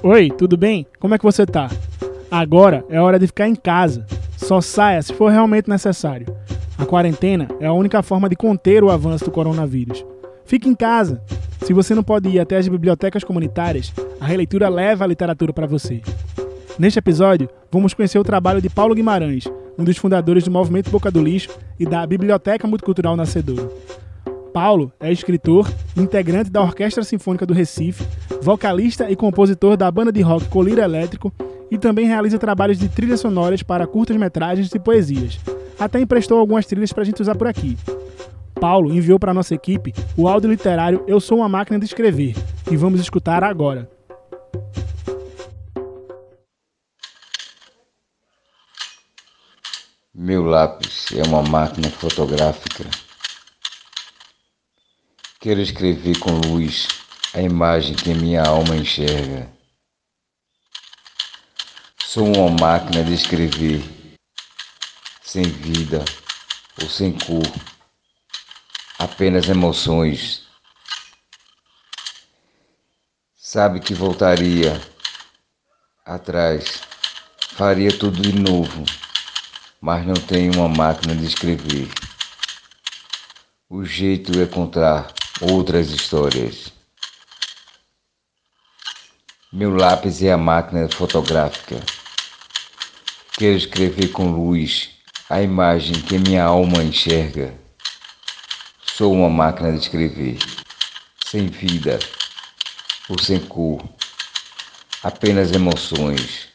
Oi, tudo bem? Como é que você tá? Agora é hora de ficar em casa. Só saia se for realmente necessário. A quarentena é a única forma de conter o avanço do coronavírus. Fique em casa. Se você não pode ir até as bibliotecas comunitárias, a releitura leva a literatura para você. Neste episódio, vamos conhecer o trabalho de Paulo Guimarães, um dos fundadores do Movimento Boca do Lixo e da Biblioteca Multicultural Nascedor. Paulo é escritor, integrante da Orquestra Sinfônica do Recife, vocalista e compositor da banda de rock Colírio Elétrico e também realiza trabalhos de trilhas sonoras para curtas-metragens e poesias. Até emprestou algumas trilhas para a gente usar por aqui. Paulo enviou para nossa equipe o áudio literário Eu Sou uma Máquina de Escrever, que vamos escutar agora. Meu lápis é uma máquina fotográfica. Quero escrever com luz a imagem que minha alma enxerga. Sou uma máquina de escrever, sem vida ou sem cor, apenas emoções. Sabe que voltaria atrás, faria tudo de novo, mas não tenho uma máquina de escrever. O jeito é contar outras histórias. Meu lápis é a máquina fotográfica. Quero escrever com luz a imagem que minha alma enxerga. Sou uma máquina de escrever, sem vida ou sem cor, apenas emoções.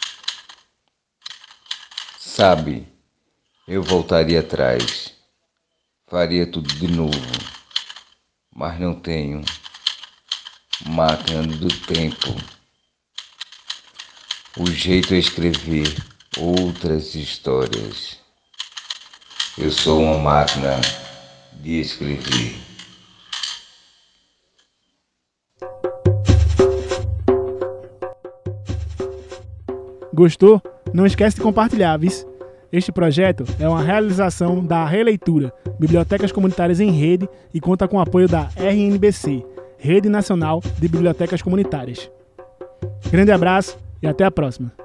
Sabe, eu voltaria atrás, faria tudo de novo mas não tenho máquina do tempo. O jeito é escrever outras histórias. Eu sou uma máquina de escrever. Gostou? Não esquece de compartilhar, viu? Este projeto é uma realização da Releitura, Bibliotecas Comunitárias em Rede, e conta com o apoio da RNBC, Rede Nacional de Bibliotecas Comunitárias. Grande abraço e até a próxima!